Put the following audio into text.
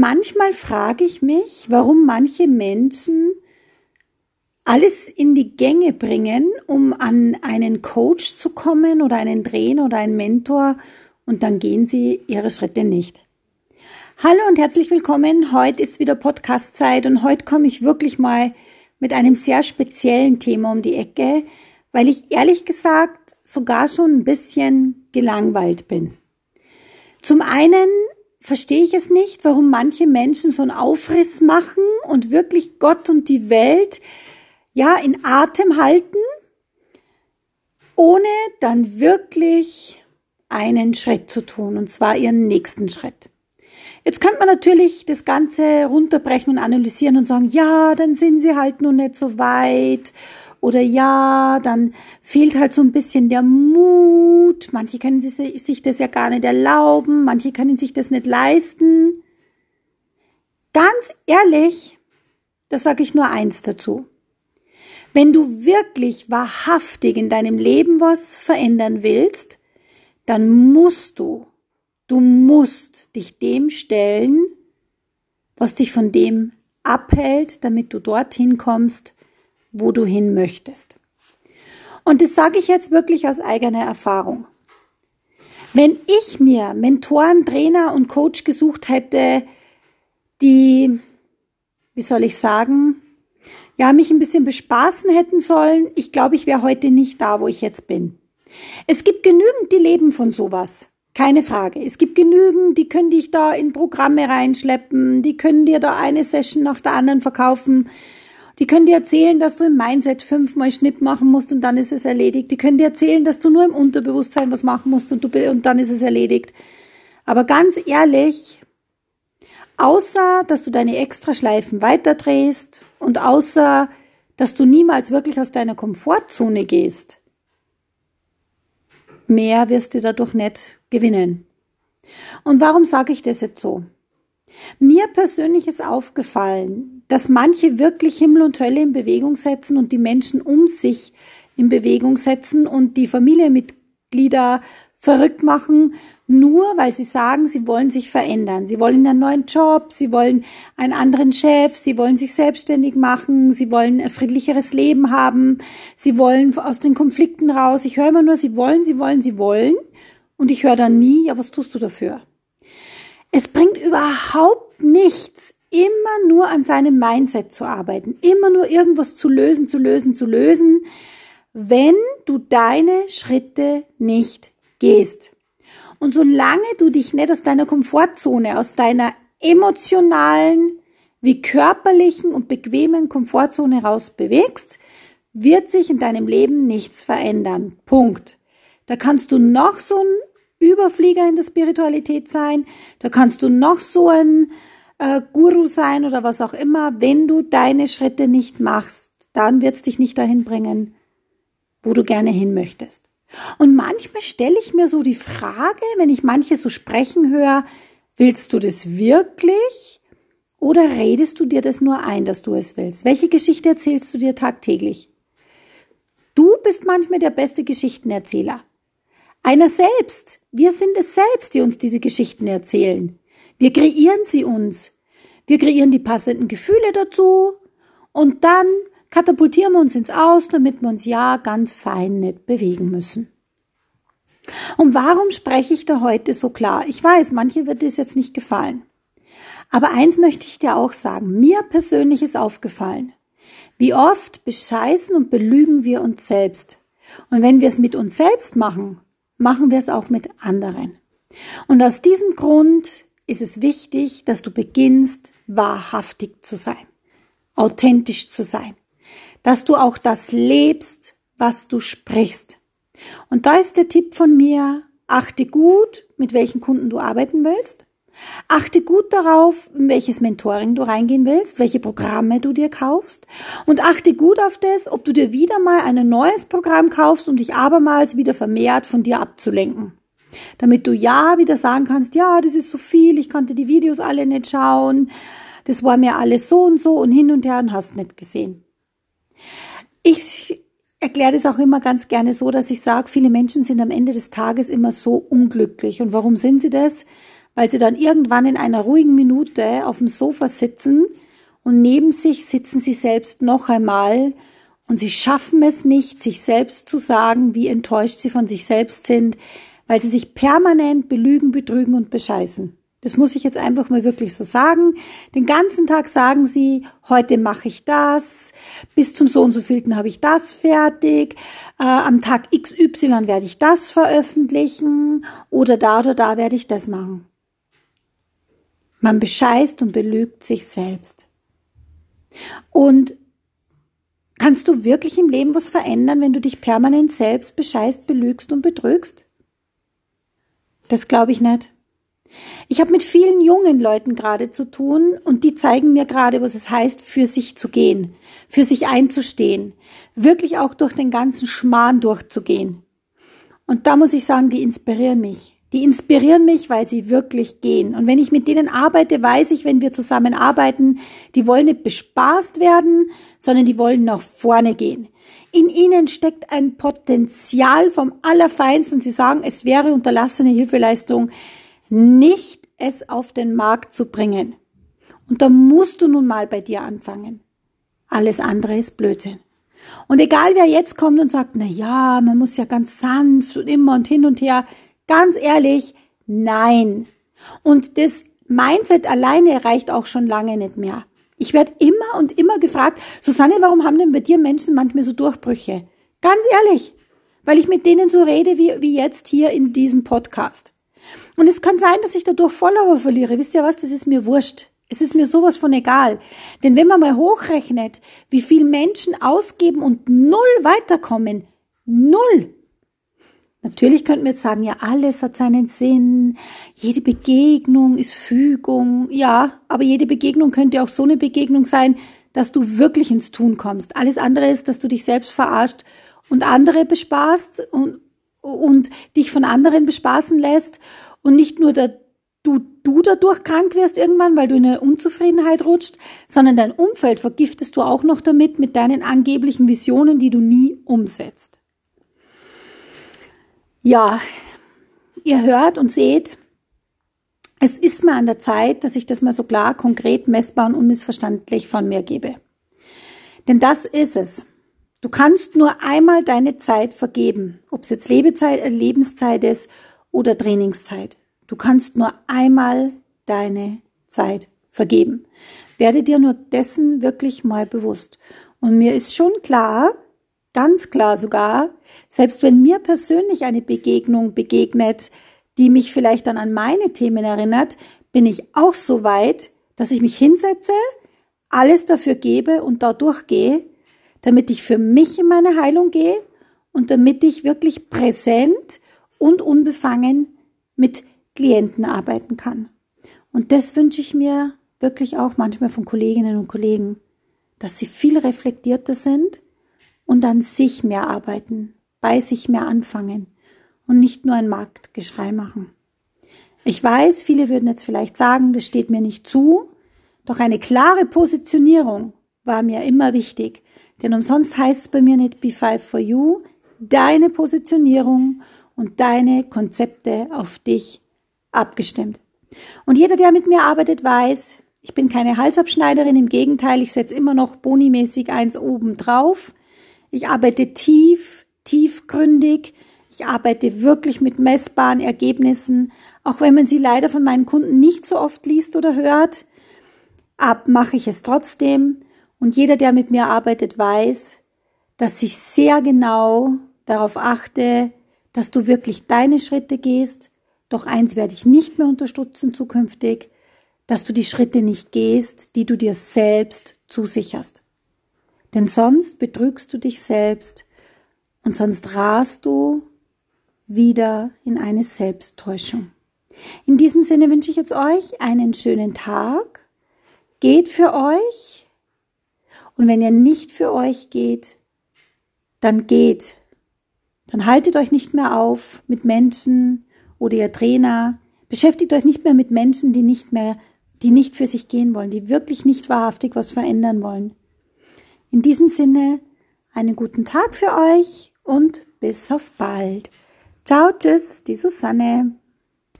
Manchmal frage ich mich, warum manche Menschen alles in die Gänge bringen, um an einen Coach zu kommen oder einen Trainer oder einen Mentor und dann gehen sie ihre Schritte nicht. Hallo und herzlich willkommen. Heute ist wieder Podcastzeit und heute komme ich wirklich mal mit einem sehr speziellen Thema um die Ecke, weil ich ehrlich gesagt sogar schon ein bisschen gelangweilt bin. Zum einen verstehe ich es nicht, warum manche Menschen so einen Aufriss machen und wirklich Gott und die Welt ja in Atem halten, ohne dann wirklich einen Schritt zu tun, und zwar ihren nächsten Schritt. Jetzt könnte man natürlich das Ganze runterbrechen und analysieren und sagen, ja, dann sind sie halt noch nicht so weit oder ja, dann fehlt halt so ein bisschen der Mut. Manche können sich das ja gar nicht erlauben, manche können sich das nicht leisten. Ganz ehrlich, das sage ich nur eins dazu. Wenn du wirklich wahrhaftig in deinem Leben was verändern willst, dann musst du, du musst dich dem stellen, was dich von dem abhält, damit du dorthin kommst, wo du hin möchtest. Und das sage ich jetzt wirklich aus eigener Erfahrung. Wenn ich mir Mentoren, Trainer und Coach gesucht hätte, die, wie soll ich sagen, ja, mich ein bisschen bespaßen hätten sollen, ich glaube, ich wäre heute nicht da, wo ich jetzt bin. Es gibt genügend, die leben von sowas. Keine Frage. Es gibt genügend, die können dich da in Programme reinschleppen, die können dir da eine Session nach der anderen verkaufen. Die können dir erzählen, dass du im Mindset fünfmal Schnipp machen musst und dann ist es erledigt. Die können dir erzählen, dass du nur im Unterbewusstsein was machen musst und, du, und dann ist es erledigt. Aber ganz ehrlich, außer dass du deine Extraschleifen weiterdrehst und außer dass du niemals wirklich aus deiner Komfortzone gehst, mehr wirst du dadurch nicht gewinnen. Und warum sage ich das jetzt so? Mir persönlich ist aufgefallen, dass manche wirklich Himmel und Hölle in Bewegung setzen und die Menschen um sich in Bewegung setzen und die Familienmitglieder verrückt machen, nur weil sie sagen, sie wollen sich verändern. Sie wollen einen neuen Job, sie wollen einen anderen Chef, sie wollen sich selbstständig machen, sie wollen ein friedlicheres Leben haben, sie wollen aus den Konflikten raus. Ich höre immer nur, sie wollen, sie wollen, sie wollen. Und ich höre dann nie, ja, was tust du dafür? Es bringt überhaupt nichts, immer nur an seinem Mindset zu arbeiten, immer nur irgendwas zu lösen, zu lösen, zu lösen, wenn du deine Schritte nicht gehst. Und solange du dich nicht aus deiner Komfortzone, aus deiner emotionalen wie körperlichen und bequemen Komfortzone raus bewegst, wird sich in deinem Leben nichts verändern. Punkt. Da kannst du noch so ein Überflieger in der Spiritualität sein, da kannst du noch so ein äh, Guru sein oder was auch immer. Wenn du deine Schritte nicht machst, dann wird es dich nicht dahin bringen, wo du gerne hin möchtest. Und manchmal stelle ich mir so die Frage, wenn ich manche so sprechen höre, willst du das wirklich? Oder redest du dir das nur ein, dass du es willst? Welche Geschichte erzählst du dir tagtäglich? Du bist manchmal der beste Geschichtenerzähler. Einer selbst. Wir sind es selbst, die uns diese Geschichten erzählen. Wir kreieren sie uns. Wir kreieren die passenden Gefühle dazu und dann katapultieren wir uns ins Aus, damit wir uns ja ganz fein nicht bewegen müssen. Und warum spreche ich da heute so klar? Ich weiß, manche wird es jetzt nicht gefallen. Aber eins möchte ich dir auch sagen. Mir persönlich ist aufgefallen. Wie oft bescheißen und belügen wir uns selbst. Und wenn wir es mit uns selbst machen, machen wir es auch mit anderen. Und aus diesem Grund ist es wichtig, dass du beginnst, wahrhaftig zu sein, authentisch zu sein, dass du auch das lebst, was du sprichst. Und da ist der Tipp von mir, achte gut, mit welchen Kunden du arbeiten willst. Achte gut darauf, in welches Mentoring du reingehen willst, welche Programme du dir kaufst und achte gut auf das, ob du dir wieder mal ein neues Programm kaufst, um dich abermals wieder vermehrt von dir abzulenken. Damit du ja wieder sagen kannst, ja, das ist so viel, ich konnte die Videos alle nicht schauen, das war mir alles so und so und hin und her und hast nicht gesehen. Ich erkläre das auch immer ganz gerne so, dass ich sage, viele Menschen sind am Ende des Tages immer so unglücklich. Und warum sind sie das? weil sie dann irgendwann in einer ruhigen Minute auf dem Sofa sitzen und neben sich sitzen sie selbst noch einmal und sie schaffen es nicht, sich selbst zu sagen, wie enttäuscht sie von sich selbst sind, weil sie sich permanent belügen, betrügen und bescheißen. Das muss ich jetzt einfach mal wirklich so sagen. Den ganzen Tag sagen sie, heute mache ich das, bis zum so und so vielten habe ich das fertig, äh, am Tag XY werde ich das veröffentlichen oder da oder da werde ich das machen. Man bescheißt und belügt sich selbst. Und kannst du wirklich im Leben was verändern, wenn du dich permanent selbst bescheißt, belügst und betrügst? Das glaube ich nicht. Ich habe mit vielen jungen Leuten gerade zu tun und die zeigen mir gerade, was es heißt, für sich zu gehen, für sich einzustehen, wirklich auch durch den ganzen Schmarrn durchzugehen. Und da muss ich sagen, die inspirieren mich. Die inspirieren mich, weil sie wirklich gehen. Und wenn ich mit denen arbeite, weiß ich, wenn wir zusammen arbeiten, die wollen nicht bespaßt werden, sondern die wollen nach vorne gehen. In ihnen steckt ein Potenzial vom Allerfeinsten und sie sagen, es wäre unterlassene Hilfeleistung, nicht es auf den Markt zu bringen. Und da musst du nun mal bei dir anfangen. Alles andere ist Blödsinn. Und egal wer jetzt kommt und sagt, na ja, man muss ja ganz sanft und immer und hin und her, ganz ehrlich, nein. Und das Mindset alleine reicht auch schon lange nicht mehr. Ich werde immer und immer gefragt, Susanne, warum haben denn bei dir Menschen manchmal so Durchbrüche? Ganz ehrlich, weil ich mit denen so rede wie, wie jetzt hier in diesem Podcast. Und es kann sein, dass ich dadurch Follower verliere. Wisst ihr was? Das ist mir wurscht. Es ist mir sowas von egal. Denn wenn man mal hochrechnet, wie viel Menschen ausgeben und null weiterkommen, null. Natürlich könnten wir jetzt sagen, ja, alles hat seinen Sinn. Jede Begegnung ist Fügung. Ja, aber jede Begegnung könnte auch so eine Begegnung sein, dass du wirklich ins Tun kommst. Alles andere ist, dass du dich selbst verarscht und andere bespaßt und, und dich von anderen bespaßen lässt und nicht nur der, du, du dadurch krank wirst irgendwann, weil du in eine Unzufriedenheit rutscht, sondern dein Umfeld vergiftest du auch noch damit mit deinen angeblichen Visionen, die du nie umsetzt. Ja, ihr hört und seht, es ist mal an der Zeit, dass ich das mal so klar, konkret, messbar und unmissverständlich von mir gebe. Denn das ist es. Du kannst nur einmal deine Zeit vergeben, ob es jetzt Lebezeit, äh, Lebenszeit ist oder Trainingszeit. Du kannst nur einmal deine Zeit vergeben. Werde dir nur dessen wirklich mal bewusst. Und mir ist schon klar, ganz klar sogar, selbst wenn mir persönlich eine Begegnung begegnet, die mich vielleicht dann an meine Themen erinnert, bin ich auch so weit, dass ich mich hinsetze, alles dafür gebe und da durchgehe, damit ich für mich in meine Heilung gehe und damit ich wirklich präsent und unbefangen mit Klienten arbeiten kann. Und das wünsche ich mir wirklich auch manchmal von Kolleginnen und Kollegen, dass sie viel reflektierter sind und an sich mehr arbeiten, bei sich mehr anfangen und nicht nur ein Marktgeschrei machen. Ich weiß, viele würden jetzt vielleicht sagen, das steht mir nicht zu, doch eine klare Positionierung war mir immer wichtig, denn umsonst heißt es bei mir nicht Be Five for You, deine Positionierung und deine Konzepte auf dich abgestimmt. Und jeder, der mit mir arbeitet, weiß, ich bin keine Halsabschneiderin, im Gegenteil, ich setze immer noch bonimäßig eins oben drauf. Ich arbeite tief, tiefgründig. Ich arbeite wirklich mit messbaren Ergebnissen, auch wenn man sie leider von meinen Kunden nicht so oft liest oder hört. Ab mache ich es trotzdem. Und jeder, der mit mir arbeitet, weiß, dass ich sehr genau darauf achte, dass du wirklich deine Schritte gehst. Doch eins werde ich nicht mehr unterstützen zukünftig, dass du die Schritte nicht gehst, die du dir selbst zusicherst. Denn sonst betrügst du dich selbst und sonst rast du wieder in eine Selbsttäuschung. In diesem Sinne wünsche ich jetzt euch einen schönen Tag. Geht für euch. Und wenn ihr nicht für euch geht, dann geht dann haltet euch nicht mehr auf mit Menschen oder ihr Trainer. Beschäftigt euch nicht mehr mit Menschen, die nicht mehr, die nicht für sich gehen wollen, die wirklich nicht wahrhaftig was verändern wollen. In diesem Sinne, einen guten Tag für euch und bis auf bald. Ciao, tschüss, die Susanne.